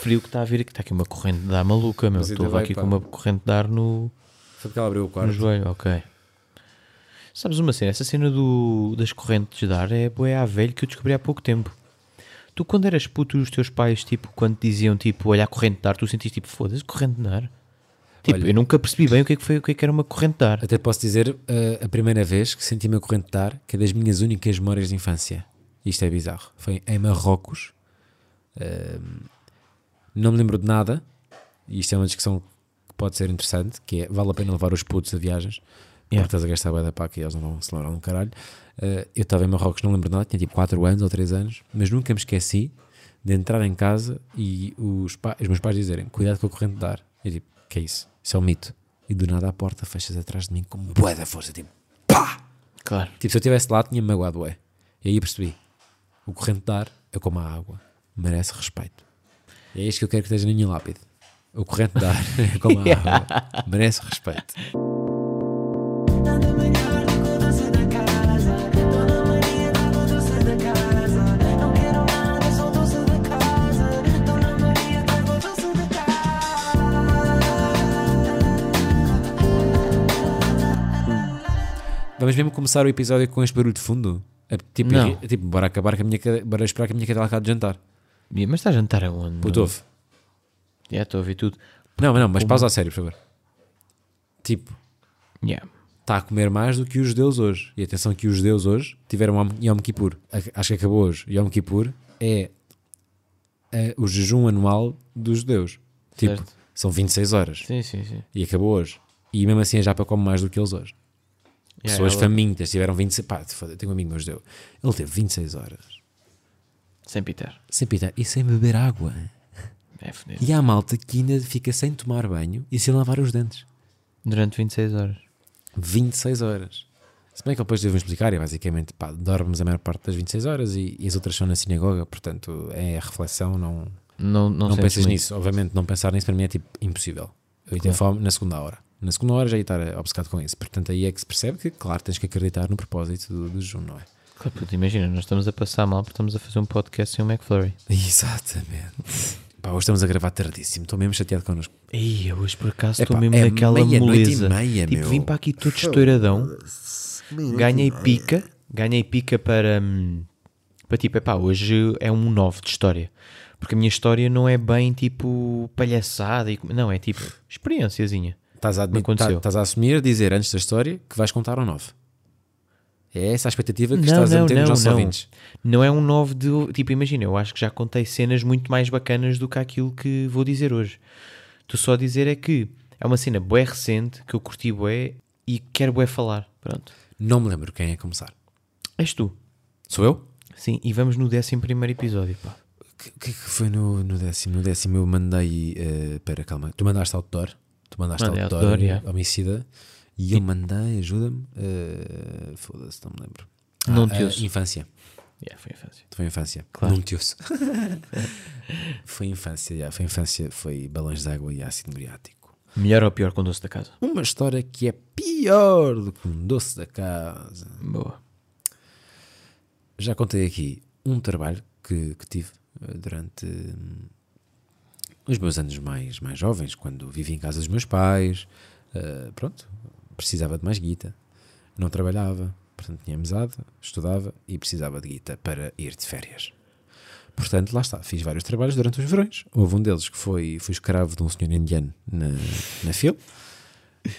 frio que está a vir aqui. Está aqui uma corrente de ar maluca, meu. Mas ainda Estou aqui pá. com uma corrente de ar no, Foi porque ela abriu o no quarto. joelho. Ok. Sabes uma cena? Essa cena do, das correntes de ar é boé à velho que eu descobri há pouco tempo. Tu, quando eras puto, os teus pais, tipo, quando te diziam, tipo, olha a corrente de ar, tu sentiste, tipo, foda-se, corrente de ar? Tipo, Olha- eu nunca percebi bem o que é que foi, o que é que era uma corrente de ar. Até posso dizer uh, a primeira vez que senti uma corrente de ar, que é das minhas únicas memórias de infância. Isto é bizarro. Foi em Marrocos. Um, não me lembro de nada. E isto é uma discussão que pode ser interessante, que é, vale a pena levar os putos a viagens. Yeah. Porque estás a gastar bué da paca e eles não vão se lembrar um caralho. Uh, eu estava em Marrocos, não lembro de nada, tinha tipo 4 anos ou 3 anos, mas nunca me esqueci de entrar em casa e os, os meus pais dizerem cuidado com a corrente de ar. Eu tipo, que é isso? Isso é um mito. E do nada a porta fechas atrás de mim com bué da força, tipo, pá! Claro. Tipo, se eu estivesse lá, tinha-me magoado, ué. E aí percebi, o corrente de ar é como a água, merece respeito. É isto que eu quero que esteja na minha lápide. O corrente de ar é como a água, merece respeito. Vamos mesmo começar o episódio com este barulho de fundo? É, tipo, Não. irri- tipo, bora acabar com a minha bora esperar que a minha cadela acabe de jantar. Mas está a jantar aonde? Puto, ouve. Já estou a ouvir tudo. Não, mas não, mas pausa a sério, por favor. Tipo, Yeah. está a comer mais do que os judeus hoje. E atenção que os judeus hoje tiveram Yom- Yom Kippur. A- Acho que acabou hoje. Yom Kippur é, é o jejum anual dos judeus. Tipo, Certo. são 26 horas. Sim, sim, sim. E acabou hoje. E mesmo assim a Japa come mais do que eles hoje. Yeah, Pessoas ela- famintas tiveram 26... Pá, foda, tenho um amigo meu judeu. Ele teve 26 horas. Sem Peter. Sem pitar e sem beber água. É fodido. E há malta que ainda fica sem tomar banho e sem lavar os dentes. Durante 26 horas. 26 horas. Se bem que depois devo explicar, e basicamente pá, dormes a maior parte das 26 horas e, e as outras são na sinagoga, portanto é a reflexão, não, Não, não, não, pensas muito. nisso. Obviamente, não pensar nisso para mim é tipo impossível. Eu ia ter fome na segunda hora. Na segunda hora já ia estar obcecado com isso. Portanto, aí é que se percebe que, claro, tens que acreditar no propósito do, do não é? Claro, puto, imagina, nós estamos a passar mal porque estamos a fazer um podcast sem o McFlurry. Exatamente. Pá, hoje estamos a gravar tardíssimo, estou mesmo chateado connosco. Ei, hoje por acaso estou mesmo é naquela e moleza. meia, tipo, meu. vim para aqui todo estouradão. Ganhei pica. Ganhei pica para. hum, Para tipo, epá, hoje é um 9 de história. Porque a minha história não é bem tipo palhaçada. E, não, é tipo experienciazinha. Estás a, admi- aconteceu. tá- estás a assumir, dizer antes da história que vais contar um 9. É essa a expectativa que Não, estás a não, meter nos não, nossos não. ouvintes. Não é um 9 de. Tipo, imagina, eu acho que já contei cenas muito mais bacanas do que aquilo que vou dizer hoje. Estou só a dizer é que é uma cena bué recente que eu curti bué e quero bué falar. Pronto. Não me lembro quem é começar. És tu. Sou eu? Sim, e vamos no 11 primeiro episódio, pá. O que, que, foi no, no décimo? No décimo eu mandei. eh, Espera, calma. Tu mandaste outdoor. Tu mandaste Mandei outdoor, outdoor, yeah. homicida. E eu mandei, ajuda-me. eh, Foda-se, não me lembro. Não ah, te ah, ouço. Infância. Yeah, foi infância. Foi infância. Claro. Não te ouço. foi infância, yeah, foi infância. Foi balões de água e ácido muriático. Melhor ou pior com o doce da casa? Uma história que é pior do que um doce da casa. Boa. Já contei aqui um trabalho que, que tive eh, durante hum, os meus anos mais, mais jovens, quando vivi em casa dos meus pais. eh, pronto, precisava de mais guita. Não trabalhava, portanto tinha mesada, estudava e precisava de guita para ir de férias. Portanto, lá está, fiz vários trabalhos durante os verões. Houve um deles que foi, fui escravo de um senhor indiano na, na fila.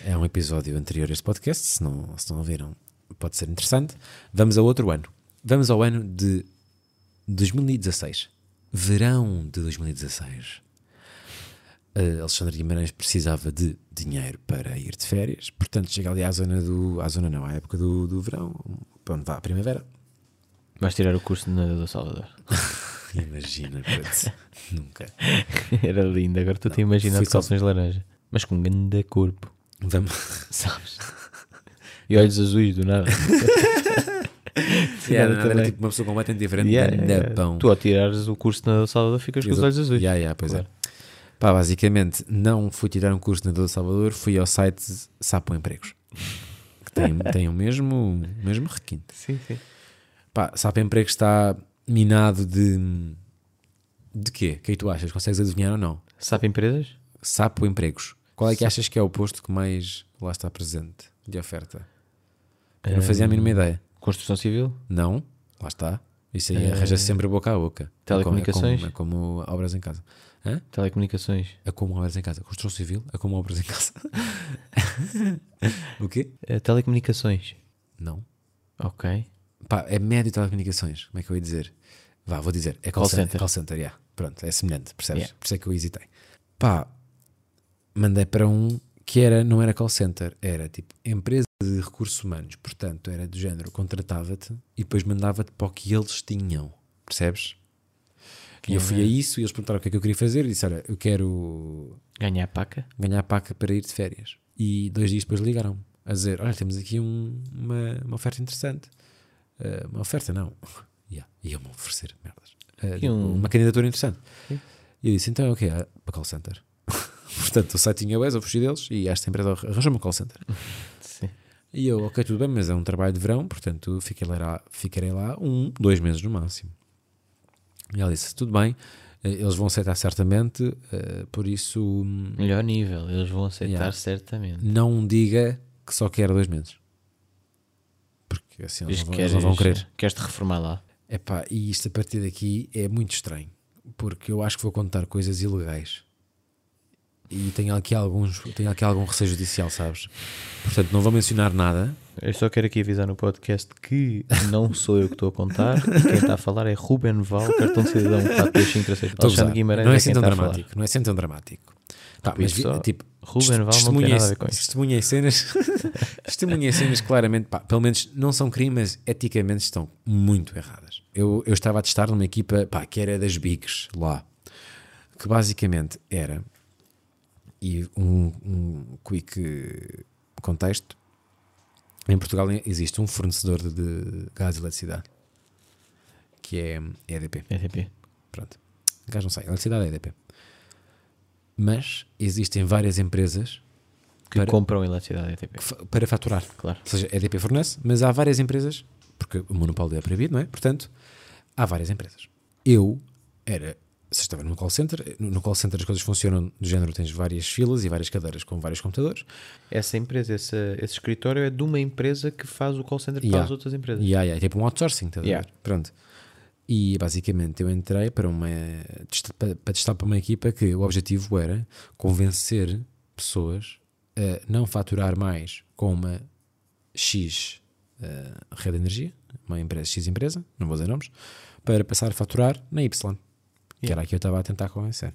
É um episódio anterior a este podcast, se não, se não ouviram, pode ser interessante. Vamos a outro ano. Vamos ao ano de 2016. Verão de 2016. Uh, Alexandre Guimarães precisava de dinheiro para ir de férias, portanto chega ali à zona do. à zona não, à época do, do verão, para onde vá a primavera. Vais tirar o curso de nadador Salvador. Imagina, nunca. Era lindo, agora estou-te a imaginar de só- calções laranja. Mas com um grande corpo, Vamos. sabes? E olhos azuis do nada. Yeah, nada era também. tipo uma pessoa completamente diferente. Yeah, yeah. Tu ao tirares o curso nadador Salvador ficas com os olhos azuis. Yeah, yeah, pois Claro. é. Pá, basicamente, não fui tirar um curso na Dor Salvador, fui ao site Sapo Empregos. Que tem, tem o mesmo, o mesmo requinte. Sim, sim. Pá, Sapo Empregos está minado de, De quê? O que é que tu achas? Consegues adivinhar ou não? Sabe empresas? Sapo empregos. Qual é que achas que é o posto que mais lá está presente de oferta? Eu não fazia a mínima ideia. Construção civil? Não, lá está. Isso aí arranja sempre boca a boca. É como- Telecomunicações? É como, é como obras em casa. Hã? Telecomunicações? É como obras em casa. Construção civil é como obras em casa. o quê? Eh, telecomunicações. Não. Ok. Pá, é médio telecomunicações. Como é que eu ia dizer? Vá, vou dizer. É call, Call center. center. Call center, yeah. Pronto, é semelhante, percebes? Yeah. Por isso é que eu hesitei. Pá, mandei para um que era, não era call center, era tipo empresa de recursos humanos. Portanto, era do género, contratava-te e depois mandava-te para o que eles tinham. Percebes? E eu fui a isso e eles perguntaram o que é que eu queria fazer e disse: Olha, eu quero Ganhar paca? ganhar a paca para ir de férias. E dois dias depois ligaram a dizer: Olha, temos aqui um- uma, uma oferta interessante. Eh, uma oferta, não. Yeah, Iam-me oferecer merdas. E um- Uma candidatura interessante. E eu disse: Então é o quê? Ah, Para call center. Portanto, o site tinha webs, eu fugi deles e esta empresa arranjou-me um call center. Sim. E eu, ok, tudo bem, mas é um trabalho de verão, portanto fiquei lá, ficarei lá um, dois meses no máximo. E ela disse: Tudo bem, eh, eles vão aceitar certamente, eh, por isso hum, Melhor nível. Eles vão aceitar Yeah. certamente. não diga que só quer dois meses. Porque assim eles não, que vão, eles não vão queres- querer. Queres-te reformar lá? Epá, e isto a partir daqui é muito estranho. Porque eu acho que vou contar coisas ilegais. E tenho aqui, alguns, tenho aqui algum receio judicial, sabes? Portanto, não vou mencionar nada. Eu só quero aqui avisar no podcast que não sou eu que estou a contar. Quem está a falar é Ruben Val, cartão de cidadão 4253. Estou a Alexandre. Guimarães não é é assim tão dramático. Não é assim tão dramático. Pá, Por mas só, tipo, Ruben Val não tem nada a ver com isso. Testemunhei cenas, testemunhei cenas claramente, pá, pelo menos não são crimes, eticamente estão muito erradas. Eu, eu estava a testar numa equipa pá, que era das Bigs lá, que basicamente era, e um, um quick contexto, em Portugal existe um fornecedor de, gás e eletricidade, que é EDP. EDP. Pronto. Gás não sei, eletricidade é EDP. Mas existem várias empresas Que Para- compram eletricidade EDP. para faturar. Claro. Ou seja, EDP fornece, mas há várias empresas, porque o monopólio é proibido, não é? Portanto, há várias empresas. Eu era, se estava no call center, no call center as coisas funcionam do género, tens várias filas e várias cadeiras com vários computadores. Essa empresa, esse, esse escritório é de uma empresa que faz o call center para Yeah. as outras empresas. E há, e há, tipo um outsourcing, estás Yeah. Pronto. E basicamente eu entrei para uma para, para testar para uma equipa que o objetivo era convencer pessoas a não faturar mais com uma X eh, rede de energia, uma empresa X empresa, não vou dizer nomes, para passar a faturar na Y, que era a que eu estava a tentar convencer.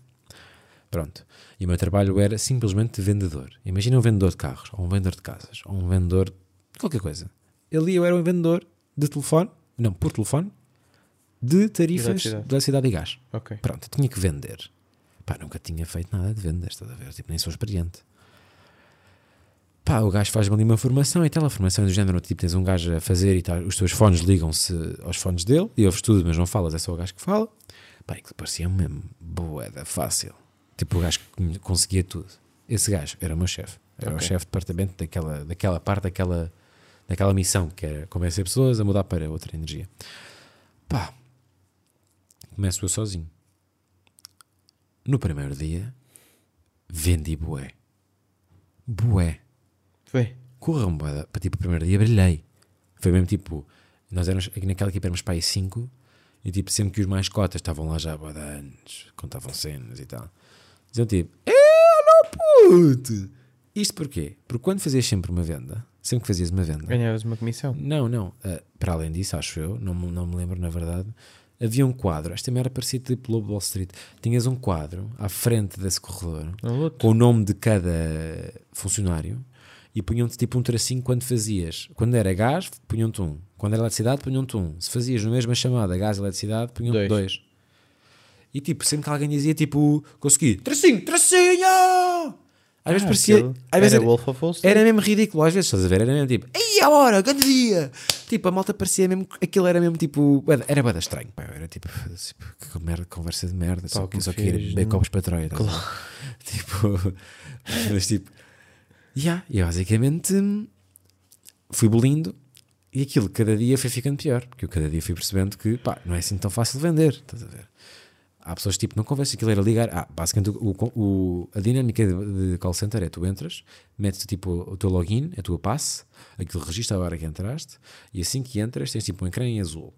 Pronto. E o meu trabalho era simplesmente de vendedor. Imagina um vendedor de carros, ou um vendedor de casas, ou um vendedor de qualquer coisa. Ali eu era um vendedor de telefone, não, por telefone, de tarifas Eletricidade. de eletricidade e gás. Pronto, tinha que vender. Pá, nunca tinha feito nada de vender, estás a ver? Tipo, nem sou experiente. Pá, o gajo faz-me ali uma formação e tal, a formação é do género, tipo, tens um gajo a fazer e os teus fones ligam-se aos fones dele e ouves tudo, mas não falas, é só o gajo que fala. Pá, e que parecia mesmo boeda fácil. Tipo, o gajo que conseguia tudo. Esse gajo era o meu chefe. Era o Ok. chefe de departamento daquela, daquela parte, daquela, daquela missão, que era convencer pessoas a mudar para outra energia. Pá, começo eu sozinho. No primeiro dia, vendi bué. Bué. Foi. Corram. Para tipo, o primeiro dia brilhei. Foi mesmo tipo, nós éramos, aqui naquela equipa éramos aí cinco, e tipo, sempre que os mais cotas estavam lá já há de anos, contavam cenas e tal. Diziam tipo, é, não puto! Isto porquê? Porque quando fazias sempre uma venda, sempre que fazias uma venda, Ganhavas uma comissão. não, não. Uh, para além disso, acho eu, não, me- não me lembro na verdade, havia um quadro. Esta era parecia tipo Lobo Wall Street. Tinhas um quadro à frente desse corredor com o nome de cada funcionário e punham-te tipo um tracinho quando fazias. Quando era gás, punham-te um. Quando era eletricidade, punham-te um. Se fazias na mesma chamada gás e eletricidade, punham-te Dois. dois. E tipo, sempre que alguém dizia tipo, consegui, tracinho, tracinho! Às vezes Ah, parecia. aquilo Às vezes era Wolf of Wall Street. era mesmo ridículo, às vezes, estás a ver? Era mesmo tipo, ei, a hora, grande dia! Tipo, a malta parecia mesmo, aquilo era mesmo tipo, era bada estranho, pá, era tipo, tipo, que merda, conversa de merda, só, Pá, que que só queria beber copos para Troia, ver? tipo, mas tipo, yeah, e basicamente hum, fui bolindo e aquilo cada dia foi ficando pior, porque eu cada dia fui percebendo que, pá, não é assim tão fácil de vender, estás a ver? Há pessoas que tipo, não conversa aquilo era ligar. Ah, basicamente o, o- a dinâmica de, de call center é tu entras, metes tipo o teu login, a tua passe, aquilo registra a hora que entraste, e assim que entras tens tipo um ecrã em azul.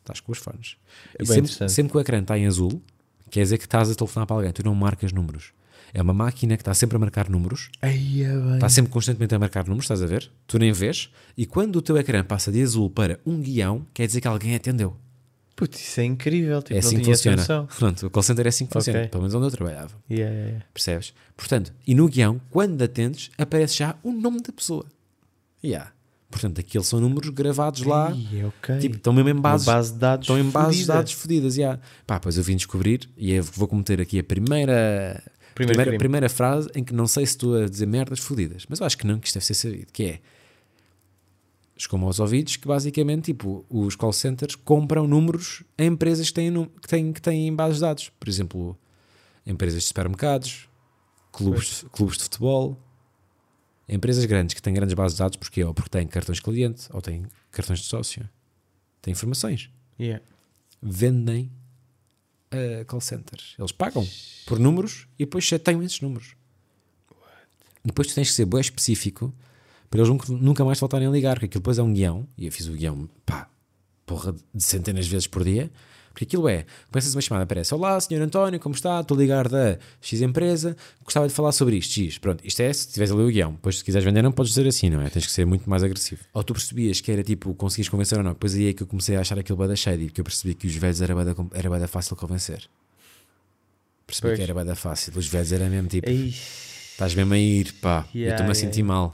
Estás com os fones. É e sempre, sempre que o ecrã está em azul, quer dizer que estás a telefonar para alguém, tu não marcas números. É uma máquina que está sempre a marcar números Aí é. Está sempre constantemente a marcar números, estás a ver? Tu nem vês. E quando o teu ecrã passa de azul para um guião, quer dizer que alguém atendeu. Putz, isso é incrível. Tipo, é assim que funciona. noção. Pronto, o call center é assim que funciona. Ok. Pelo menos onde eu trabalhava. Yeah, yeah, yeah. Percebes? Portanto, e no guião, quando atendes, aparece já o nome da pessoa. Yeah. Portanto, aqueles são números gravados lá. Ih, ok. Tipo, estão mesmo em bases, base de dados. estão em bases de dados fodidas. Yeah. Pá, pois eu vim descobrir e vou cometer aqui a primeira, Primeiro primeira, primeira frase em que não sei se estou a dizer merdas fodidas, mas eu acho que não, que isto deve ser sabido, que é chegou-me aos ouvidos que basicamente tipo, os call centers compram números a empresas que têm, que têm, que têm bases de dados. Por exemplo, empresas de supermercados, clubes, clubes de futebol, empresas grandes que têm grandes bases de dados, porque ou porque têm cartões de cliente ou têm cartões de sócio, têm informações, Yeah. vendem a call centers. Eles pagam por números e depois chateiam esses números. E depois tu tens que ser bem específico para eles nunca, nunca mais voltarem a ligar, porque aquilo depois é um guião, e eu fiz o guião, pá, porra, de centenas de vezes por dia, porque aquilo é, começas uma chamada, aparece, olá, senhor António, como está? Estou a ligar da X empresa, gostava de falar sobre isto, X, pronto, isto é, se tiveres ali o guião, depois se quiseres vender não podes dizer assim, não é? Tens que ser muito mais agressivo. Ou tu percebias que era tipo, conseguias convencer ou não, depois aí é que eu comecei a achar aquilo bada shady, porque eu percebi que os velhos era bada, era bada fácil de convencer. Percebi Pois. que era bada fácil, os velhos era mesmo tipo, Ei, estás mesmo a ir, pá, eu yeah, estou-me a yeah, sentir yeah. mal.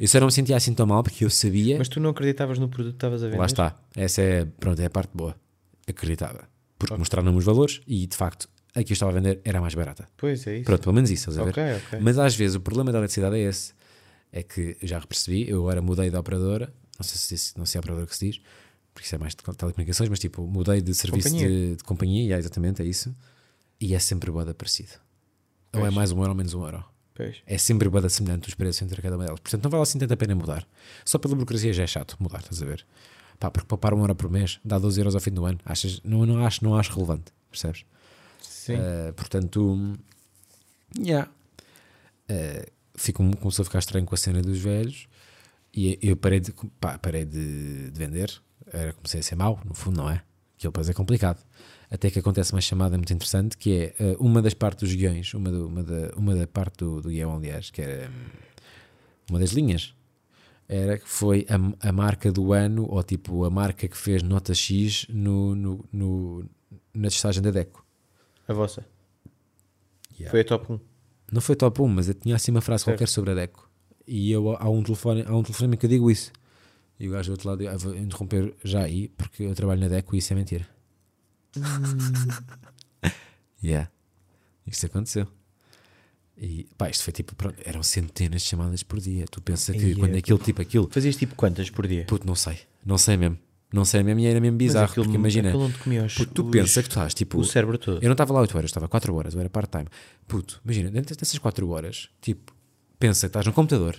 Eu só não me sentia assim tão mal porque eu sabia. Mas tu não acreditavas no produto que estavas a ver? lá está. Essa é, pronto, é a parte boa. Acreditava. Porque mostraram-me os valores e de facto a que eu estava a vender era mais barata. Pois é isso. Pronto, pelo menos isso, estás a ver? Ok, ok. Mas às vezes o problema da eletricidade é esse. É que já percebi, eu agora mudei de operadora, não sei se, não sei a operadora que se diz, porque isso é mais de telecomunicações, mas tipo, mudei de serviço Companhia. De, de companhia, e é exatamente, é isso. E é sempre boa parecido. Ou é Pois. mais um euro ou menos um euro. Pois. É sempre bada semelhante os preços entre cada uma delas. Portanto, não vale assim tanto a pena mudar. Só pela burocracia já é chato mudar, estás a ver? Pá, porque poupar uma hora por mês dá 12 euros ao fim do ano. Achas, não, não, acho, não acho relevante, percebes? Sim. Eh, portanto, yeah. Eh, fico, começou a ficar estranho com a cena dos velhos e eu parei de, pá, parei de, de vender. Era, comecei a ser mau, no fundo, não é? Aquilo depois é complicado. Até que acontece uma chamada muito interessante que é eh, uma das partes dos guiões, uma, do- uma, da, uma da parte do, do guião, aliás, que era hum, uma das linhas, era que foi a, a marca do ano, ou tipo a marca que fez nota X no, no, no- na testagem da Deco. A vossa. Yeah. Foi a top 1. Não foi top 1, mas eu tinha assim uma frase Certo. qualquer sobre a Deco. E eu, há um telefone, há um telefone que eu digo isso. E o gajo do outro lado, ah, vou interromper já aí, porque eu trabalho na Deco e isso é mentira. yeah. Isto aconteceu. E pá, isto foi tipo, pronto, eram centenas de chamadas por dia. Tu pensas que Ia, quando é aquilo tipo aquilo, Fazias tipo quantas por dia? puto, não sei, não sei mesmo. Não sei mesmo e era mesmo bizarro. aquilo- porque imagina, os- puto, tu os- pensas que tu estás tipo, O cérebro todo. eu não estava lá 8 horas, estava 4 horas, eu era part-time. Puto, imagina, dentro dessas 4 horas, tipo, pensa que estás no computador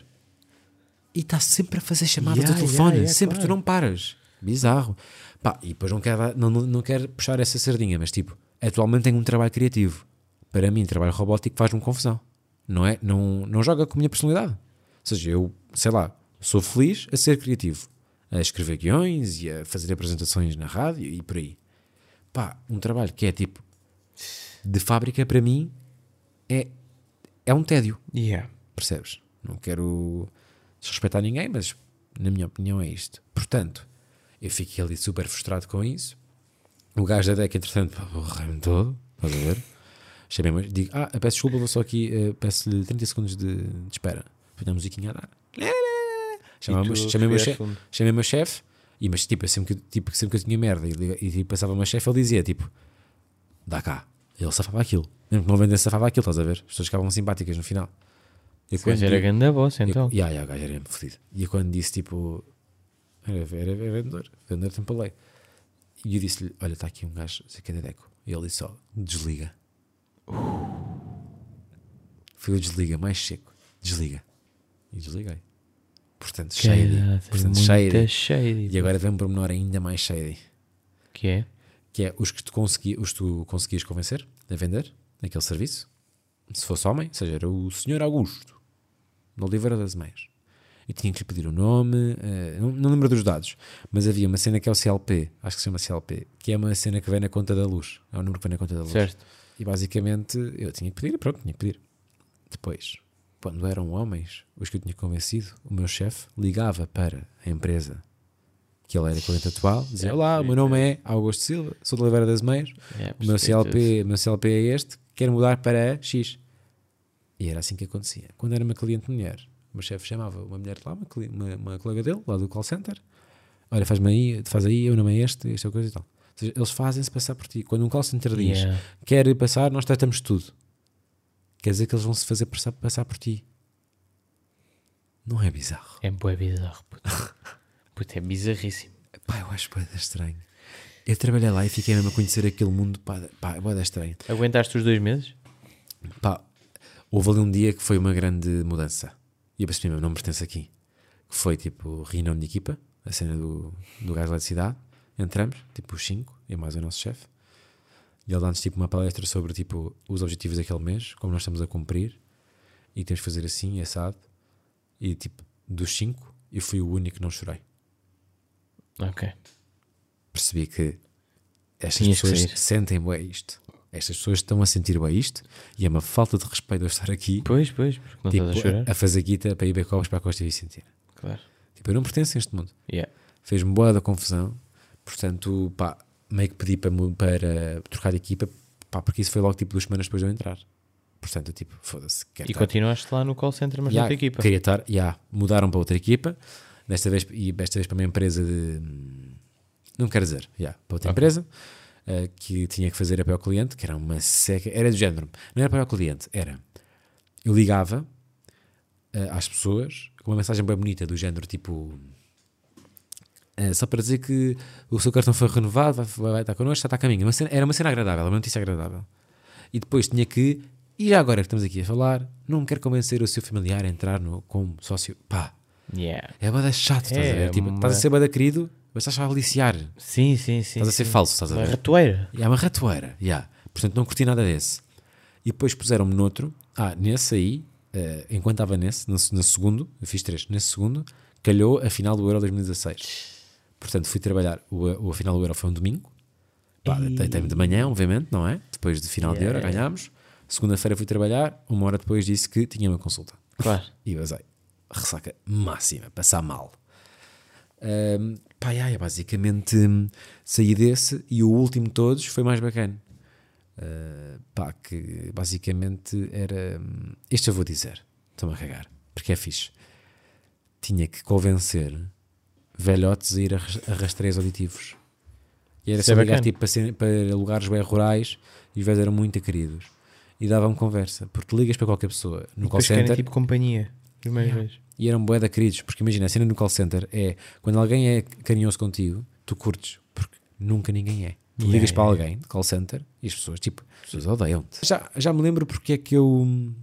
e estás sempre a fazer chamadas Yeah, do telefone, yeah, yeah, sempre, claro. tu não paras. Bizarro. Pá, e depois não quero, não, não, não quero puxar essa sardinha, mas tipo, atualmente tenho um trabalho criativo. Para mim, trabalho robótico faz-me confusão. Não é? Não, não joga com a minha personalidade. Ou seja, eu, sei lá, sou feliz a ser criativo, a escrever guiões e a fazer apresentações na rádio e por aí. Pá, um trabalho que é tipo de fábrica para mim é, é um tédio, Yeah. percebes? Não quero desrespeitar ninguém, mas na minha opinião é isto. Portanto, eu fiquei ali super frustrado com isso. O gajo da DEC, entretanto, borrei-me todo, estás a ver? Chamei-me, digo, ah, peço desculpa, vou só aqui, eh, peço-lhe 30 segundos de, de espera. Põe a musiquinha dar. Chamei o meu- tu chamei meu chefe, chamei meu chefe, e mas tipo, sempre que, tipo, sempre que eu tinha merda e, liga- e, tipo, passava o meu chefe, ele dizia tipo, dá cá. Ele safava aquilo. Mesmo que não vendesse, safava aquilo, estás a ver? As pessoas ficavam simpáticas no final. E Pois era grande a voz, então. e, yeah, yeah, o gajo era mesmo fodido. E quando disse tipo. Era, era, era vendedor, vendedor tempo lei. E eu disse-lhe: Olha, está aqui um gajo, sei que é Deco. E ele disse só: Desliga. Foi o desliga mais seco. Desliga. E desliguei. Portanto, shady. Caraca, Portanto, shady. shady. E agora vem um pormenor ainda mais shady. Que é? que é os que tu, consegui, os tu conseguias convencer a vender aquele serviço. Se fosse homem, ou seja, era o Senhor Augusto, no Oliveira das Meias. E tinha que lhe pedir o nome, eh, não, não lembro dos dados, mas havia uma cena que é o CLP, acho que se chama CLP, que é uma cena que vem na conta da luz. É o número que vem na conta da luz. Certo. E basicamente eu tinha que pedir, pronto, tinha que pedir. Depois, quando eram homens, os que eu tinha convencido, o meu chefe ligava para a empresa que ele era cliente atual, dizia: Olá, o meu nome é Augusto Silva, sou de Oliveira das Meias, É, o meu CLP, meu CLP é este, quero mudar para X. E era assim que acontecia. Quando era uma cliente mulher, o meu chefe chamava uma mulher de lá, uma, uma, uma colega dele, lá do call center, olha, faz-me aí, faz aí, o nome é este, esta coisa e tal. Seja, eles fazem-se passar por ti. Quando um call center diz Yeah. quer passar, nós tratamos tudo. Quer dizer que eles vão se fazer passar, passar por ti. Não é bizarro. É bué bizarro, puto. Puto, é bizarríssimo. Pá, eu acho bué estranho. Eu trabalhei lá e fiquei mesmo a conhecer aquele mundo, pá, pá é bué estranho. Aguentaste os dois meses? Pá, houve ali um dia que foi uma grande mudança. E eu percebi mesmo, não me pertence aqui. Que foi tipo reunião de equipa, a cena do, do gás de eletricidade. Entramos, tipo os cinco, e mais o nosso chefe. E ele dá-nos tipo uma palestra sobre tipo os objetivos daquele mês, como nós estamos a cumprir. E temos que fazer assim, assado. E tipo, dos cinco, eu fui o único que não chorei. Ok. Percebi que estas Tinhas que pessoas sair. sentem bem isto. Estas pessoas estão a sentir bem isto. E é uma falta de respeito eu estar aqui Pois, pois, porque não tipo, estás a chorar. a, fazer guita para ir beber copos para a Costa Vicentina. Claro. Tipo, eu não pertenço a este mundo. Yeah. Fez-me boa da confusão. Portanto, pá, meio que pedi para, para trocar de equipa, pá, porque isso foi logo tipo duas semanas depois de eu entrar. Portanto, eu, tipo, foda-se. E estar- continuaste lá no call center, mas Ya, noutra equipa. Queria estar, ya, mudaram para outra equipa, desta vez, e desta vez para uma empresa de. Não quero dizer, ya, para outra Ok. empresa, eh, que tinha que fazer apoio ao cliente, que era uma seca. Era do género, não era apoio ao cliente, era. Eu ligava eh, às pessoas com uma mensagem bem bonita, do género tipo. Eh, só para dizer que o seu cartão foi renovado, vai, vai estar connosco, já está a caminho. Uma cena- era uma cena agradável, uma notícia agradável. E depois tinha que, e já agora que estamos aqui a falar, não quero convencer o seu familiar a entrar no, como sócio. Pá, Yeah. é bada chato, estás É, a ver? Tipo, uma- estás a ser bada querido, mas estás a aliciar. Sim, sim, sim. Estás a ser sim. falso, estás a Uma ver? ratoeira. E é uma ratoeira, yeah. portanto não curti nada desse. E depois puseram-me noutro, ah, nesse aí, eh, enquanto estava nesse, no, no segundo, eu fiz três, nesse segundo, calhou a final do Euro 2016. Portanto, fui trabalhar, o, o final do Euro foi um domingo, pá, deitei-me de manhã, obviamente, não é? Depois de final de Yeah. Euro, ganhámos. Segunda-feira fui trabalhar, uma hora depois disse que tinha uma consulta. Claro. E basei. Ressaca máxima, passar mal. Ahm, pá, ai, ai, basicamente hum, saí desse e o último de todos foi mais bacana. Ah, pá, que basicamente era. hum, Este eu vou dizer, estou-me a cagar, porque é fixe. Tinha que convencer velhotes a ir a ras- a rastreios auditivos. E era Isso só é ligar tipo, para, para lugares bem rurais e os velhos eram muito queridos. E dava-me conversa, porque ligas para qualquer pessoa no call Depois querem center tipo companhia. Primeira Yeah. vez. e eram bué da queridos, porque imagina, a cena no call center é quando alguém é carinhoso contigo, tu curtes, porque nunca ninguém é. Tu Yeah, ligas para yeah, alguém de call center e as pessoas, tipo, as pessoas odeiam-te. Já, já me lembro porque é que eu hum,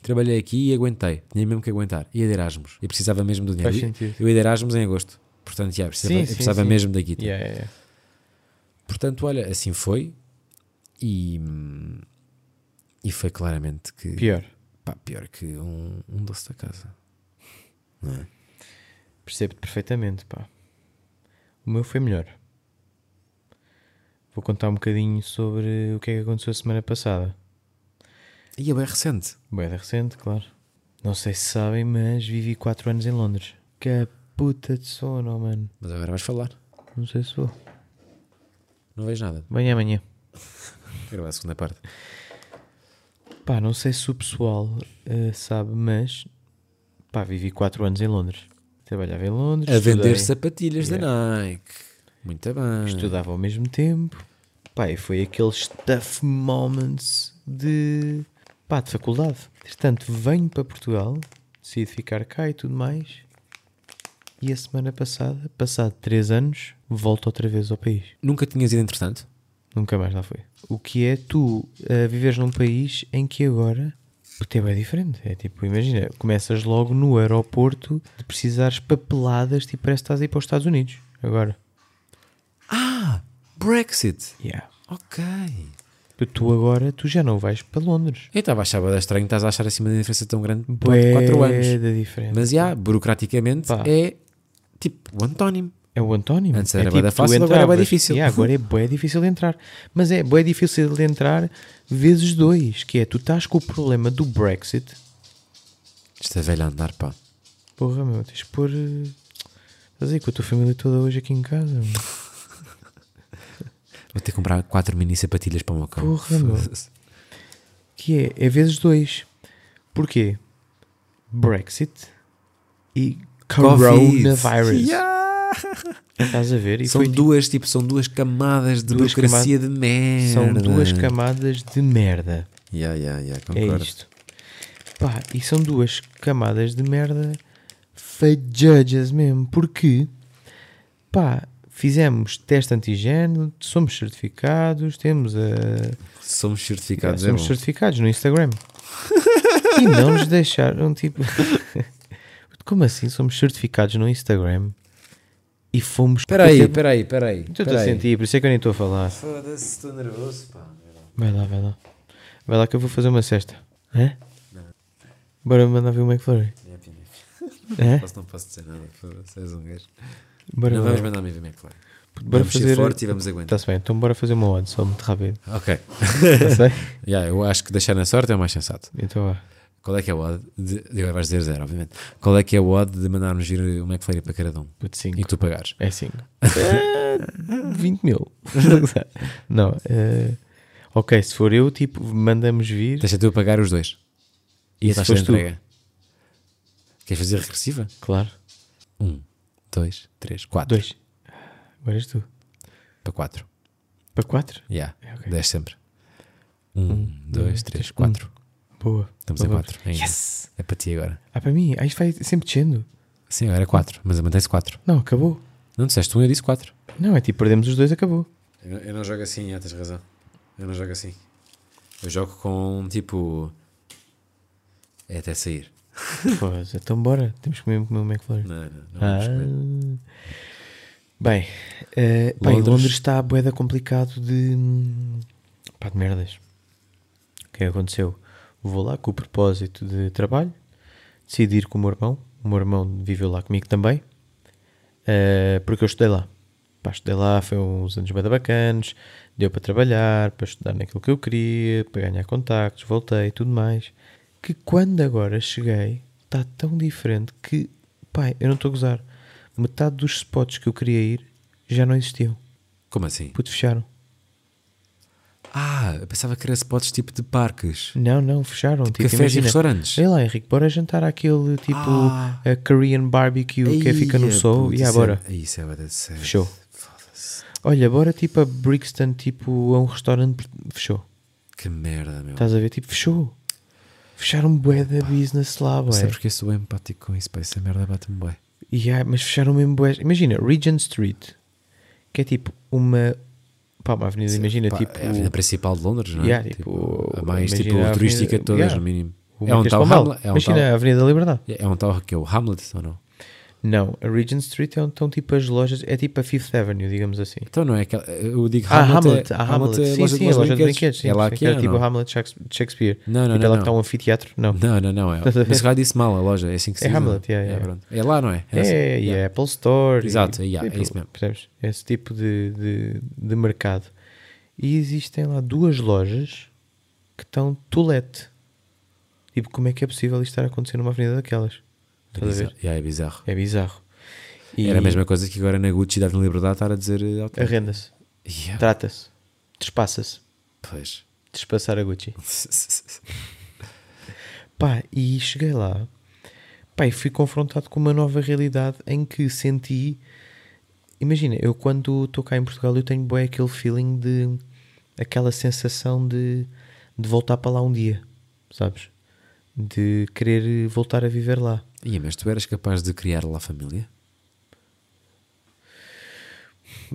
trabalhei aqui e aguentei, tinha mesmo que aguentar. Ia de Erasmus, e precisava mesmo do dinheiro. Faz Eu- sentido. Eu ia de Erasmus em agosto, portanto, já, precisava, Sim, sim, precisava sim. mesmo da guita. Yeah, yeah. Portanto, olha, assim foi e, e foi claramente que Pior. pá, pior que um, um doce da casa. Não é? Percebo-te perfeitamente, pá. O meu foi melhor. Vou contar um bocadinho sobre o que é que aconteceu a semana passada. E é bem recente. Bem recente, claro. Não sei se sabem, mas vivi 4 anos em Londres. Que puta de sono, mano. Mas agora vais falar. Não sei se vou. Não vejo nada. Bem amanhã. Quero a segunda parte. Pá, não sei se o pessoal eh, sabe, mas pá, vivi 4 anos em Londres. Trabalhava em Londres. A vender estudei- sapatilhas da Nike. Muito bem. estudava ao mesmo tempo. Pá, e foi aqueles tough moments de, pá, de faculdade. Portanto, venho para Portugal, decido ficar cá e tudo mais. E a semana passada, passado 3 anos, volto outra vez ao país. Nunca tinhas ido entretanto? Nunca mais lá foi. O que é tu a viveres num país em que agora o teu é diferente. É tipo, imagina, começas logo no aeroporto de precisares papeladas, tipo, parece que estás a ir para os Estados Unidos. Agora. Brexit. Yeah. Ok. Tu agora, tu já não vais para Londres. Eu estava a achar bué estranho, estás a achar assim uma diferença tão grande por Bué 4 anos. da diferença. Mas já, burocraticamente, Pá. é tipo o antónimo. É o antónimo. Antes é era da tu fácil, agora é entravas- difícil. Yeah, agora é bué difícil de entrar. Mas é bué difícil de entrar vezes dois. Que é, tu estás com o problema do Brexit. Isto é velho a andar, pá. Porra, meu, tens que pôr... eh, Estás aí com a tua família toda hoje aqui em casa. Vou ter que comprar 4 mini sapatilhas para o meu cão. Porra, meu. Que é, é vezes dois. Porquê? Brexit e coronavirus. Yeah. Estás a ver? E São foi, tipo, duas, tipo, são duas camadas de Duas burocracia de merda. são duas camadas de merda. Yeah, yeah, yeah, É concordo. isto. Pá, e são duas camadas de merda fajudges mesmo. Porque, pá, fizemos teste antigênio, somos certificados, temos a. Somos certificados, é somos bom. certificados no Instagram. e não nos deixaram, tipo. Como assim? Somos certificados no Instagram e fomos. Espera aí, espera aí, espera aí. Estou a sentir, por isso é que eu nem estou a falar. Foda-se, estou nervoso, pá. Vai lá, vai lá. Vai lá que eu vou fazer uma cesta. Hã? Bora mandar ver o McFlurry. Hã? Posso, não posso dizer nada, foda-se, és um gajo. Bora, Não vamos mandar a mim ver McFly. bora Vamos ser fazer. fortes e vamos aguentar. Está-se bem, então bora fazer uma odd, só muito rápido. Ok. Está bem? Yeah, eu acho que deixar na sorte é o mais sensato. Então vá. Qual é que é o odd? De, agora vais dizer zero, obviamente. Qual é que é o odd de mandarmos vir o McFlurry para cada um? Puto 5. E tu pagares? É 5. 20 mil. Não. eh, ok, se for eu, tipo, mandamos vir. Deixa tu pagar os dois. E, E a taxa de fores tu? entrega? Queres fazer regressiva? Claro. Um, dois, três, quatro. Dois. Agora és tu. Para quatro. Para 4? Yeah, É, ok. dez sempre. Um, dois, dois, três, três, quatro. Boa. Estamos em vamos. quatro ainda. Yes! É para ti agora. Ah, para mim. Ah, isto vai sempre descendo. Sim, agora é quatro, mas mantém-se quatro. Não, acabou. Não disseste um, eu disse quatro. Não, é tipo, perdemos os dois, acabou. Eu, eu não jogo assim, já tens razão. Eu não jogo assim. Eu jogo com tipo. É até sair. Pois, então bora. Temos que comer o McFlurry. Não, não, não. Ah. comer. Bem, eh, pá, em Londres. Londres está a boeda complicado de. pá, de merdas. O que é que aconteceu? Vou lá com o propósito de trabalho, decidi ir com o meu irmão. O meu irmão viveu lá comigo também, eh, porque eu estudei lá. Pá, estudei lá, foi uns anos bem bacanas, deu para trabalhar, para estudar naquilo que eu queria, para ganhar contactos, voltei e tudo mais. Que quando agora cheguei, está tão diferente que, pá, eu não estou a gozar. Metade dos spots que eu queria ir já não existiam. Como assim? Puto, fecharam. Ah, eu pensava que era spots tipo de parques. Não, não, fecharam. Tipo, Cafés e imagina, restaurantes. Sei lá, Henrique, bora jantar àquele tipo Ah. a Korean barbecue que fica no Eia, sol. E yeah, isso é-. Isso é bué de sério. Fechou. Olha, bora tipo a Brixton, tipo a um restaurante. Fechou. Que merda, meu. Estás a ver? Tipo, fechou. Fecharam bué da business lá, Não sei bué. porque sou empático com isso, pá. Essa merda bate-me bué. E yeah, mas fecharam mesmo bué. Imagina, Regent Street, que é tipo uma. Pá, uma avenida, imagina, Pá, tipo. É a avenida principal de Londres, não é? Yeah, tipo, a mais tipo, a turística de todas, yeah. no mínimo. É um tal. Hamlet? É um Imagina tal, a Avenida da Liberdade. é um tal que é o Hamlet ou não? Não, a Regent Street é onde estão tipo as lojas, é tipo a Fifth Avenue, digamos assim. Então não é aquela. Eu digo Ah, Hamlet. Hamlet, é, a Hamlet. é sim, loja sim, de a loja de brinquedos. Sim, é lá sim, que era é, tipo não? Hamlet Shakes- Shakespeare. Não, não, tipo não. ela não. que está um anfiteatro. Não. Não, não, não. É, mas calhar disse mal a loja, é assim que se É diz. Hamlet, não? yeah, yeah. pronto. É lá, não é? É, assim. e Yeah. a Apple Store. Exato, e, yeah, é isso mesmo. Percebes? Esse tipo de, de, de mercado. E existem lá duas lojas que estão tulete. Tipo, como é que é possível isto estar a acontecer numa avenida daquelas? É bizarro. Yeah, é bizarro. É bizarro. E Era a mesma coisa que agora na Gucci deve na Liberdade estar a dizer. eh, ok. Arrenda-se, Yeah. trata-se, despassa-se. Pois. Despassar a Gucci. Pá, e cheguei lá, pá, e fui confrontado com uma nova realidade em que senti. Imagina, eu quando estou cá em Portugal, eu tenho bem aquele feeling de. aquela sensação de, de voltar para lá um dia, sabes? De querer voltar a viver lá. Ia, mas tu eras capaz de criar lá família?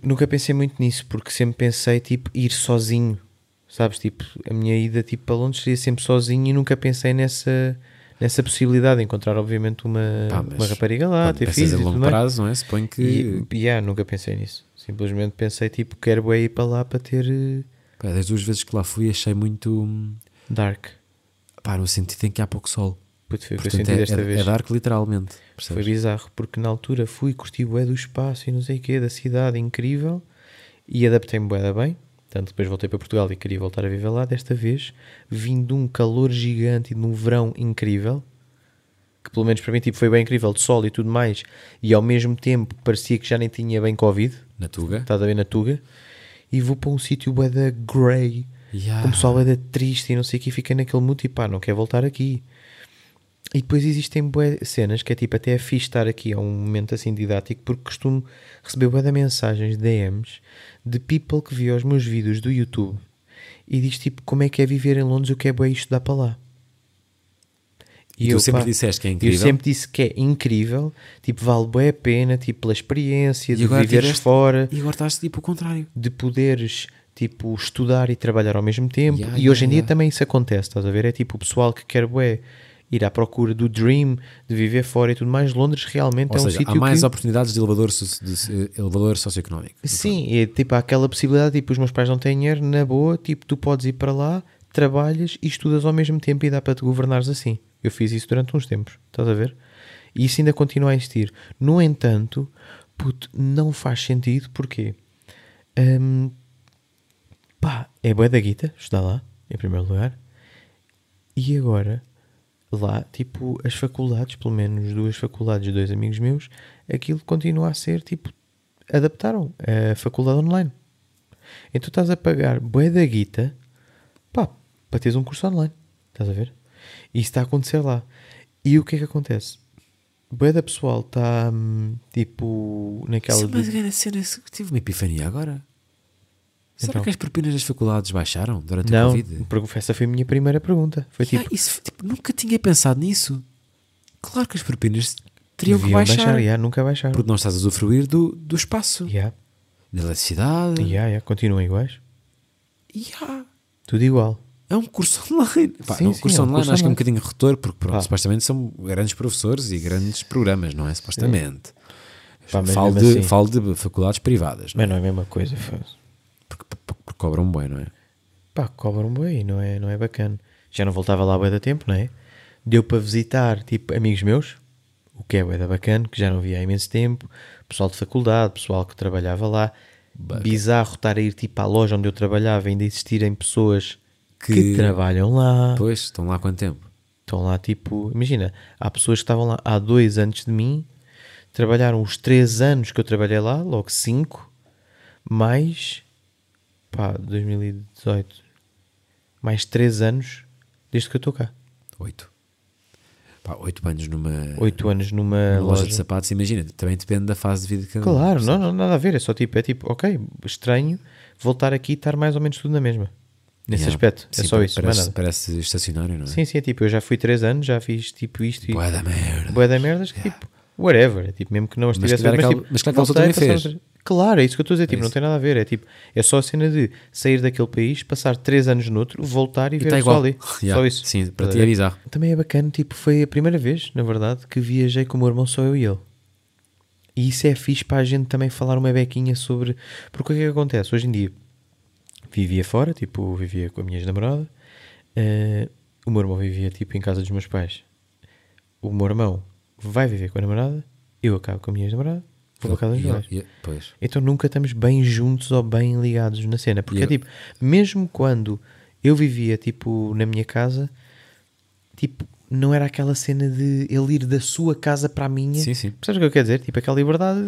Nunca pensei muito nisso, porque sempre pensei, tipo, ir sozinho, sabes? Tipo, a minha ida tipo, para Londres seria sempre sozinho e nunca pensei nessa, nessa possibilidade de encontrar, obviamente, uma, Pá, uma rapariga lá, ter filhos a tudo longo mais. prazo, não é? Suponho que. E, yeah, nunca pensei nisso. Simplesmente pensei, tipo, quero ir para lá para ter eh, Pá, das duas vezes que lá fui, achei muito. hum, dark. Pá, no sentido em que há pouco sol. Puto, foi o que eu Portanto, senti é, desta é- vez. é dark literalmente. Foi percebes? bizarro, porque na altura fui, curti bué do espaço e não sei o quê, da cidade, incrível, e adaptei-me bué da bem. Tanto depois voltei para Portugal e queria voltar a viver lá. Desta vez, vim de um calor gigante e de um verão incrível, que pelo menos para mim tipo, foi bem incrível, de sol e tudo mais, e ao mesmo tempo parecia que já nem tinha bem Covid, Na Tuga. estás a ver na Tuga, e vou para um sítio bué da grey, Yeah. com o pessoal bué da triste e não sei o que, e fiquei naquele mood e pá, não quero voltar aqui. E depois existem cenas que é tipo, até é fixe estar aqui a um momento assim didático, porque costumo receber bué de mensagens, DMs, de people que viu os meus vídeos do YouTube e diz tipo, como é que é viver em Londres, o que é bué estudar para lá. E, tu sempre disseste que é Eu incrível. sempre disse que é incrível, tipo, vale bué a pena, tipo, pela experiência, E de viveres tiveste- fora E agora estás tipo o contrário. de poderes tipo estudar e trabalhar ao mesmo tempo Yeah, e yeah, hoje em dia yeah. também isso acontece, estás a ver? É tipo o pessoal que quer bué, ir à procura do dream, de viver fora e tudo mais. Londres realmente Ou é um seja, há sítio mais que... oportunidades de elevador, de, de elevador socioeconómico. Sim, é tipo há aquela possibilidade, tipo os meus pais não têm dinheiro, na boa, tipo tu podes ir para lá, trabalhas e estudas ao mesmo tempo e dá para te governares assim. Eu fiz isso durante uns tempos, estás a ver? E isso ainda continua a existir. No entanto, puto, não faz sentido, porquê? Hum, pá, é bué da guita, está lá, em primeiro lugar. E agora, lá, tipo, as faculdades, pelo menos duas faculdades de dois amigos meus, aquilo continua a ser, tipo, adaptaram a faculdade online. Então estás a pagar bué da guita, pá, para teres um curso online. Estás a ver? E isso está a acontecer lá. E o que é que acontece? Bué da pessoal está, hum, tipo, naquela... Isso é uma de- cena. Tive uma epifania agora. Será Então. que as propinas das faculdades baixaram durante o Não, Covid? porque essa foi a minha primeira pergunta. Foi Yeah, tipo, isso, tipo, nunca tinha pensado nisso. Claro que as propinas teriam que deviam baixar. yeah, nunca baixaram. Porque não estás a usufruir do, do espaço, Yeah, da eletricidade. yeah, yeah, continuam iguais. Yeah. Tudo igual. É um curso online. Pá, Sim, não, sim, curso é um online curso acho que é um online. bocadinho retor, porque pronto, Pá. supostamente são grandes professores e grandes programas, não é? Supostamente. Pá, falo, de, assim- falo de faculdades privadas, não é? Mas não é a mesma coisa. faz. Porque, cobram bem, não é? Pá, cobram bem, não é, não é bacana. Já não voltava lá bué da tempo, não é? Deu para visitar, tipo, amigos meus, o que é bué da bacana, que já não via há imenso tempo, pessoal de faculdade, pessoal que trabalhava lá. Bizarro estar a ir, tipo, à loja onde eu trabalhava, ainda existirem pessoas que, Que- trabalham lá. Pois, estão lá há quanto tempo? Estão lá, tipo, imagina, há pessoas que estavam lá há dois antes de mim, trabalharam os três anos que eu trabalhei lá, logo cinco, mais, pá, 2018, mais três anos desde que eu estou cá. Oito. Pá, oito anos numa, Oito anos numa numa loja. loja. de sapatos, imagina, também depende da fase de vida um. Claro, não, não, nada a ver, é só tipo, é tipo, ok, estranho voltar aqui e estar mais ou menos tudo na mesma. Nesse Yeah. aspecto, é Sim, só pa- isso, Parece, parece estacionário, não é? Sim, sim, é tipo, eu já fui três anos, já fiz tipo isto e Bué da merda. bué da merdas, que, tipo, whatever, é tipo, mesmo que não Mas estivesse a ver, aquela- tipo, mas calhar aquela pessoa também fez. outra- Claro, é isso que eu estou a dizer, tipo, não tem nada a ver, é tipo, é só a cena de sair daquele país, passar três anos noutro, voltar e, E ver está o pessoal ali, Yeah, só isso. Sim, para Estás ti é bizarro. Também é bacana, tipo, foi a primeira vez, na verdade, que viajei com o meu irmão, só eu e ele. E isso é fixe para a gente também falar uma bequinha sobre. Porque o que é que acontece? Hoje em dia vivia fora, tipo, vivia com a minha ex-namorada. eh, o meu irmão vivia tipo em casa dos meus pais. O meu irmão vai viver com a namorada, eu acabo com a minha ex-namorada, e- Pois. Então nunca estamos bem juntos ou bem ligados na cena. Porque é tipo, mesmo quando eu vivia tipo na minha casa, tipo, não era aquela cena de ele ir da sua casa para a minha. Sim, sim. Percebes o que eu quero dizer? Tipo, aquela liberdade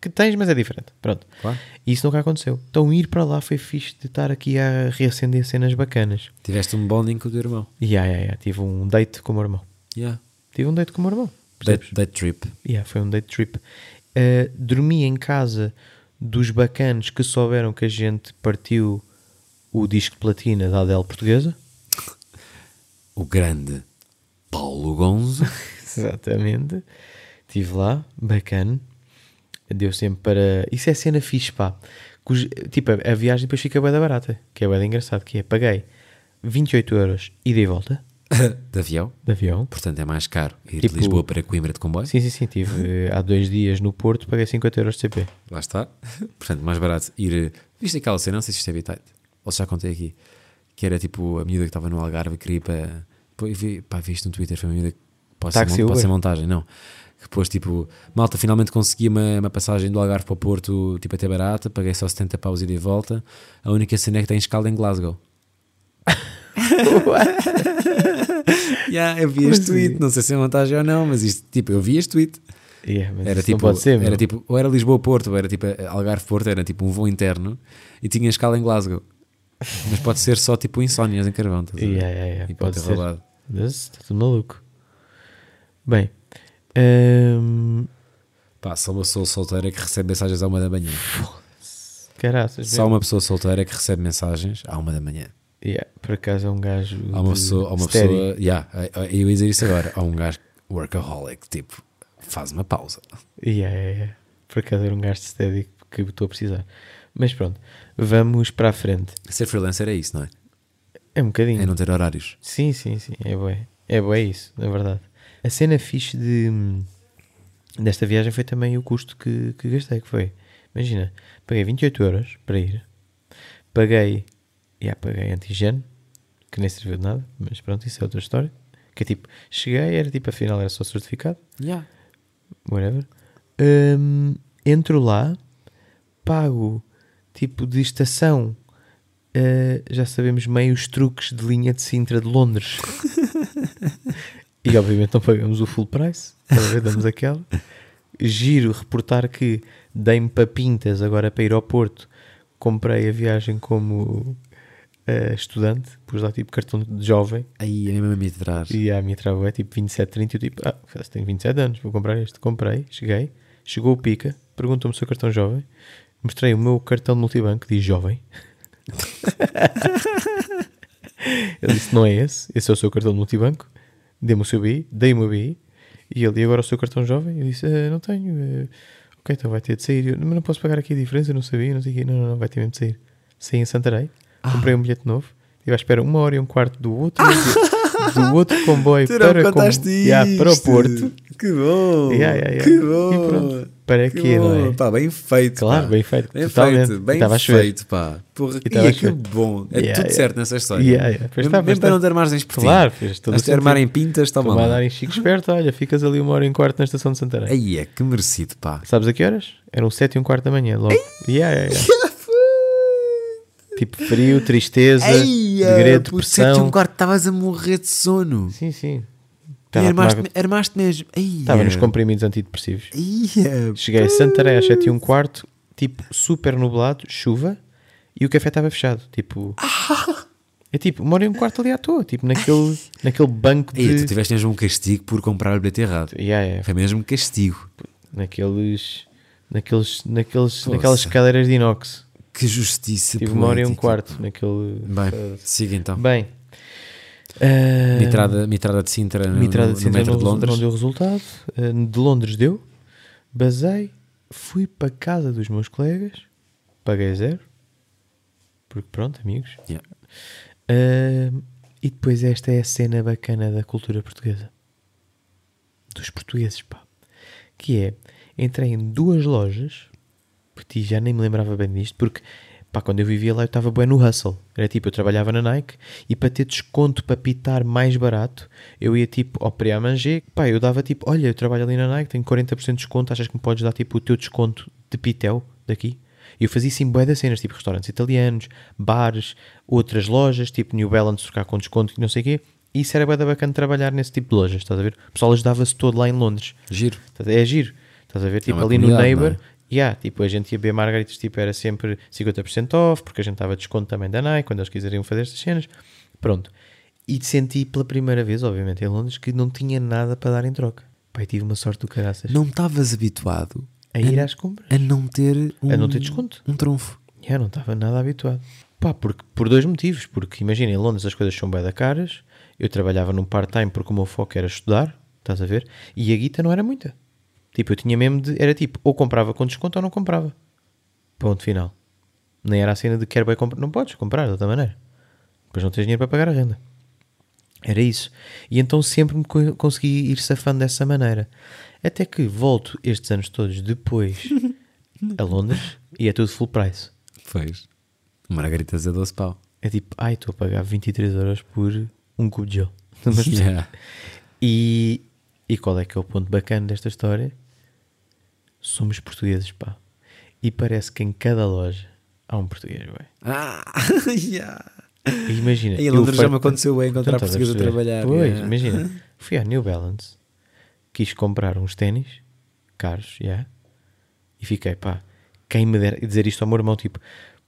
que tens, mas é diferente. Pronto. Claro. E isso nunca aconteceu. Então ir para lá foi fixe de estar aqui a reacender cenas bacanas. Tiveste um bonding com o teu irmão. Yeah, yeah, yeah. tive um date com o meu irmão. Yeah. Tive um date com o meu irmão. Date, date trip. Yeah, foi um date trip. Uh, dormi em casa dos bacanos que souberam que a gente partiu o disco de platina da Adele portuguesa. O grande Paulo Gonzo. Exatamente. Estive lá, bacana. Deu sempre para. Isso é cena fixe, pá. Cujo- Tipo, a, viagem depois fica bem barata. Que é bem engraçado. Que é, paguei 28 euros ida e volta. de avião. de avião. Portanto, é mais caro ir Tipo- de Lisboa para Coimbra de comboio. Sim, sim, sim. Tive eh, há dois dias no Porto, paguei 50 euros de CP. Lá está. Portanto, mais barato ir. Viste aquela cena? Não sei se isto é bitite. Ou se já contei aqui. Que era tipo a miúda que estava no Algarve e queria ir para. Pô, vi, pá, vi isto no Twitter. Foi uma miúda que pode, ser, Táxi pode ser montagem, não. Que depois, tipo, malta, finalmente consegui uma, uma passagem do Algarve para o Porto, tipo, até barata. Paguei só 70 paus e volta. A única cena é que tem escala em Glasgow. yeah, eu vi este tweet. Não sei se é montagem ou não, mas isto, tipo, eu vi este tweet. Yeah, Era tipo, pode ser, era tipo, ou era Lisboa-Porto, ou era tipo Algarve-Porto, era tipo um voo interno e tinha escala em Glasgow. Mas pode ser só tipo insónias em carvão. estás? Yeah, yeah, yeah, E pode, pode ser. roubado. Está tudo maluco. Bem, hum, Pá, só uma pessoa solteira que recebe mensagens à uma da manhã. caraças. Só uma pessoa solteira que recebe mensagens à uma da manhã. Yeah, por acaso é um gajo. Há uma pessoa, há uma pessoa, yeah, eu ia dizer isso agora. Há um gajo workaholic, tipo, faz uma pausa. Yeah, yeah, yeah. Por acaso era um gajo de steady que estou a precisar. Mas pronto, vamos para a frente. Ser freelancer é isso, não é? É um bocadinho. É não ter horários. Sim, sim, sim. É bué. É bué isso, na verdade. A cena fixe de, desta viagem foi também o custo que, que gastei, que foi... Imagina, paguei 28 euros para ir. Paguei... Já paguei antigeno, que nem serviu de nada, mas pronto, isso é outra história. Que é tipo, cheguei, era tipo, afinal era só certificado, Yeah. whatever. Hum, entro lá, pago tipo de estação. uh, já sabemos meio os truques de linha de Sintra de Londres. e obviamente não pagamos o full price, ver? damos aquela. Giro reportar que dei-me para Pintas agora para ir ao Porto. Comprei a viagem como uh, estudante, pus lá tipo cartão de jovem. Aí é mesmo a me atrás. E a minha trava é tipo 27, 30. Eu tipo, ah, tenho 27 anos, vou comprar este. Comprei, cheguei, chegou o Pica, perguntou-me se o cartão jovem. Mostrei o meu cartão de multibanco, diz jovem. ele disse: Não é esse, esse é o seu cartão de multibanco. Dê-me o seu BI, dei-me o BI. E ele, e agora o seu cartão jovem? Eu disse: "Ah, Não tenho. ah, ok, então vai ter de sair. Eu, mas não posso pagar aqui a diferença, eu não sabia, não sei o quê. Não, não, não, vai ter mesmo de sair. Saí em Santarém, comprei um bilhete novo. Estive à espera uma hora e um quarto do outro, do outro comboio para, com, yeah, para o Porto. Que bom! Yeah, yeah. Que E bom! pronto. Para Que quê, não é? bom. Pá, bem feito. Claro, pá. bem feito, Bem totalmente. feito, E bem feito, pá. Porra, E ia, a que bom. É tudo certo nessa história. Yeah, yeah. Mesmo, está, mesmo para não está. ter margens por ti. Claro, fez todo o Mas ter sentido. mar em pintas, toma lá. dar em chico esperto, olha, ficas ali uma hora e um quarto na estação de Santarém. Aí é que merecido, pá. Sabes a que horas? Eram sete e um quarto da manhã, logo. Yeah, yeah, yeah. Tipo frio, tristeza, degredo, por sete e depressão. um quarto estavas a morrer de sono. Sim, sim. E armaste, tomar- armaste mesmo. Eia. Estava nos comprimidos antidepressivos. Eia, Cheguei a Santarém às 7 e um quarto, tipo, super nublado, chuva, e o café estava fechado. Tipo, é tipo, e um quarto ali à toa, tipo, naquele, naquele banco de. Ei, tu tiveste mesmo um castigo por comprar o bilhete errado. Yeah, yeah, Foi mesmo castigo. naqueles, naqueles, naqueles, naquelas cadeiras de inox. Que justiça. Tive uma hora e um quarto naquele. Bem, siga então. Bem, ah, Mitrada, mitrada de Sintra no, Mitrada no, de no Sintra metro não, de Londres. não deu resultado. Ah, de Londres deu. Basei. Fui para casa dos meus colegas. Paguei zero. Porque pronto, amigos. Yeah. Ah, e depois esta é a cena bacana da cultura portuguesa. Dos portugueses, pá. Que é, entrei em duas lojas. Porque já nem me lembrava bem disto. Porque, pá, quando eu vivia lá eu estava bem no hustle. Era tipo, eu trabalhava na Nike. E para ter desconto para pitar mais barato, eu ia tipo ao Pré Manger. Pá, eu dava tipo, olha, eu trabalho ali na Nike, tenho 40% de desconto. Achas que me podes dar tipo o teu desconto de pitel daqui? E eu fazia sim bué das cenas, tipo restaurantes italianos, bares, outras lojas, tipo New Balance trocar com desconto e não sei o quê. E isso era bué bacana trabalhar nesse tipo de lojas, estás a ver? O pessoal ajudava-se todo lá em Londres. Giro. É giro. Estás a ver? Tipo, uma ali no comunidade, Neighbor, não yeah, tipo, a gente ia beber margaritas, tipo, era sempre 50% off, porque a gente dava desconto também da Nike, quando eles quiseriam fazer estas cenas. Pronto. E senti pela primeira vez, obviamente, em Londres, que não tinha nada para dar em troca. Pai, tive uma sorte do caraças. Não estavas habituado A ir às compras. a não ter um, A não ter desconto. um trunfo. Já não estava nada habituado. Pá, porque, por dois motivos. Porque imagina, em Londres as coisas são bem da caras. Eu trabalhava num part-time porque o meu foco era estudar, estás a ver? E a guita não era muita. Tipo, eu tinha mesmo de. Era tipo, ou comprava com desconto ou não comprava. Ponto final. Nem era a cena de quero bem comprar. Não podes comprar de outra maneira. Depois não tens dinheiro para pagar a renda. Era isso. E então sempre me co- consegui ir safando dessa maneira. Até que volto estes anos todos depois a Londres e é tudo full price. Pois. Margaritas a 12 pau. É tipo, ai, estou a pagar 23 euros por um cubo de. Mas- Yeah. E, e qual é que é o ponto bacana desta história? Somos portugueses, pá. E parece que em cada loja há um português, ué. Ah, yeah. E imagina. Em eu Londres já me aconteceu bem encontrar Então, português a perceber? trabalhar. Pois, yeah. imagina. Fui à New Balance, quis comprar uns ténis caros, já. E fiquei, pá, quem me dera dizer isto ao meu irmão, tipo,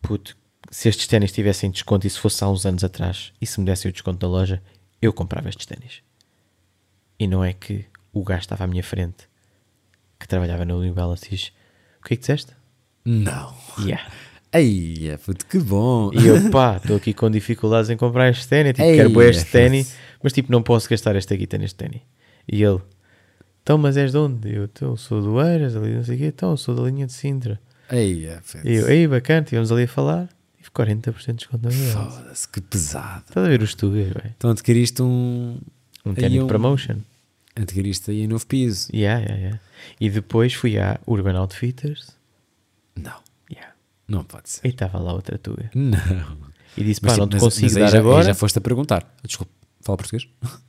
puto, se estes ténis tivessem desconto e se fosse há uns anos atrás e se me dessem o desconto da loja, eu comprava estes ténis. E não é que o gajo estava à minha frente, que trabalhava no New Balance, diz: O que é que disseste? Não. Yeah. Ei, puto, que bom. E eu, pá, estou aqui com dificuldades em comprar este ténis. Tipo, Ei, quero bué este é ténis, mas tipo, não posso gastar esta guita neste ténis. E ele, então, mas és de onde? Eu, então, sou do Eiras, ali não sei o quê, então, sou da linha de Sintra. Ei, é. E eu, ei, bacana, estivemos ali a falar, tive 40% de desconto na. Foda-se, que pesado. Estás a ver os tugas, velho? Então adquiriste um. Um Aí ténis um- de promotion. Adquiriste aí um novo piso. Yeah, yeah, yeah. E depois fui à Urban Outfitters. Não, Yeah. não pode ser. E estava lá outra tuga. Não. E disse, pá, tipo, não te mas- consigo mas dar já, agora. já foste a perguntar. Desculpa, fala português?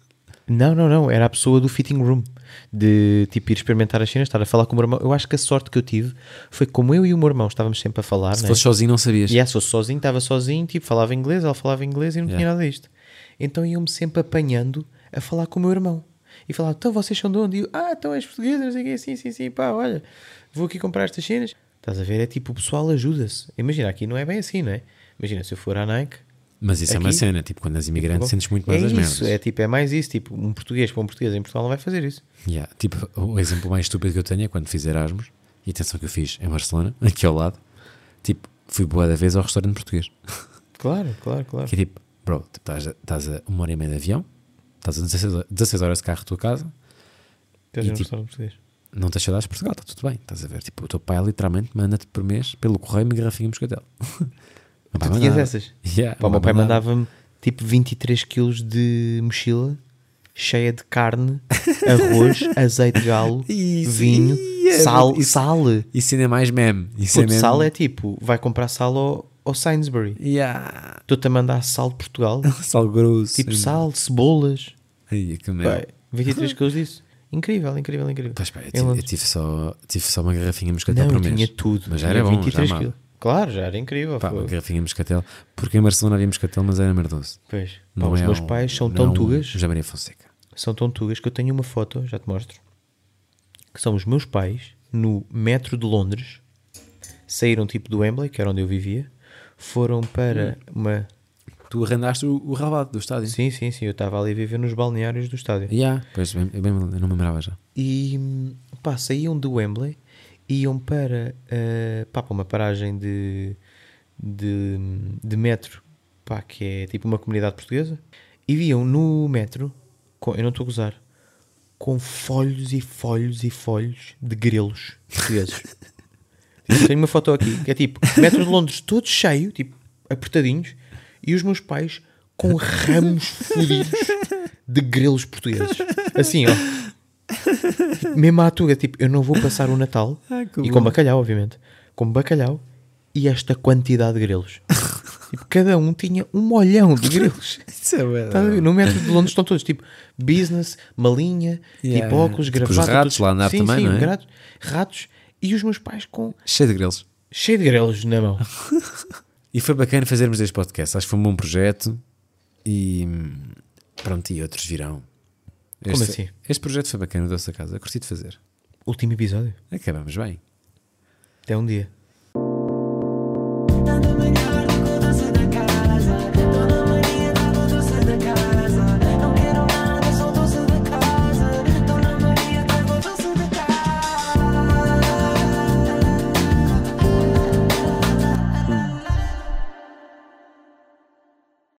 Não, não, não. Era a pessoa do fitting room. De tipo ir experimentar as cenas, estar a falar com o meu irmão. Eu acho que a sorte que eu tive foi como eu e o meu irmão estávamos sempre a falar. Se né? fosse sozinho, não sabias. E yeah, se fosse sozinho, estava sozinho, tipo, falava inglês, ela falava inglês e não tinha Yeah. nada disto. Então iam-me sempre apanhando a falar com o meu irmão. E falava, então vocês são de onde? E eu, ah, então és português, não sei o quê, sim, sim, sim, pá, olha, vou aqui comprar estas cenas. Estás a ver? É tipo, o pessoal ajuda-se. Imagina, aqui não é bem assim, não é? Imagina, se eu for à Nike, Mas isso é uma Aqui- cena, tipo, quando és imigrante sentes muito mais é as merdas. é tipo, é mais isso, tipo, um português para um português em Portugal não vai fazer isso. Yeah, Tipo, o exemplo mais estúpido que eu tenho é quando fiz Erasmus, e atenção que eu fiz em Barcelona, aqui ao lado, tipo, fui boa da vez ao restaurante português. Claro, claro, claro. Que é tipo, bro, tipo, estás, a, estás a uma hora e meia de avião, estás a 16, ho- 16 horas de carro da tua casa, Queres e tipo- português? não tens saudades de Portugal, está tudo bem, estás a ver? Tipo, o teu pai literalmente manda-te por mês, pelo correio, uma garrafinha de moscatel. Tu tinhas mandava. essas? Yeah, Pá, o meu pai mandava. mandava-me tipo 23 quilos de mochila cheia de carne, arroz, azeite de galo, Isso, vinho, ia, sal, isso- sal. Isso ainda é mais meme. Isso é Puto, mesmo. sal é tipo, vai comprar sal ao, ao Sainsbury. Yeah. Estou-te a mandar sal de Portugal, Sal grosso. tipo sal, cebolas. Ai, que merda. Pá, 23 quilos disso. Incrível, incrível, incrível. Pois pá, eu tive, eu tive só, tive só uma garrafinha moscatel por mês. tinha tudo. Mas já era bom, 23 já quilos. Claro, já era incrível. Pá, foi. uma garrafinha moscatel. Porque em Barcelona havia moscatel, mas era merdoso. Pois. Pá, os é meus um- pais são tão é um tugas. José Maria Fonseca. são tão tugas que eu tenho uma foto, já te mostro, que são os meus pais no metro de Londres, saíram tipo do Wembley, que era onde eu vivia, foram para uma... Tu arrendaste o, o rabado do estádio. Sim, sim, sim, eu estava ali a viver nos balneários do estádio. Yeah, pois, bem, eu, bem, eu não me lembrava já. E pá, saíam do Wembley, iam para, eh, pá, para uma paragem de, de, de metro, pá, que é tipo uma comunidade portuguesa, e viam no metro, com, eu não estou a gozar, com folhos e folhos e folhos de grelos portugueses. Tenho uma foto aqui, que é tipo, metro de Londres todo cheio, tipo, apertadinhos, e os meus pais com ramos fodidos de grelos portugueses. Assim, ó. Mesmo à tuga, tipo, eu não vou passar o Natal, Ah, e com bacalhau, obviamente, com bacalhau e esta quantidade de grelos. tipo, cada um tinha um molhão de grelos. Isso é Estás a ver? No metro de Londres estão todos, tipo, business, malinha, Yeah. tipo óculos, Tipo os ratos todos- lá andar sim, também, sim, não é? ratos, ratos, e os meus pais com Cheio de grelos. cheio de grelos na mão. E foi bacana fazermos este podcast. Acho que foi um bom projeto. E pronto, e outros virão. Este, Como assim? Este projeto foi bacana, o Doce a Casa. Curti de fazer. Último episódio. Acabamos bem. Até um dia. Melhor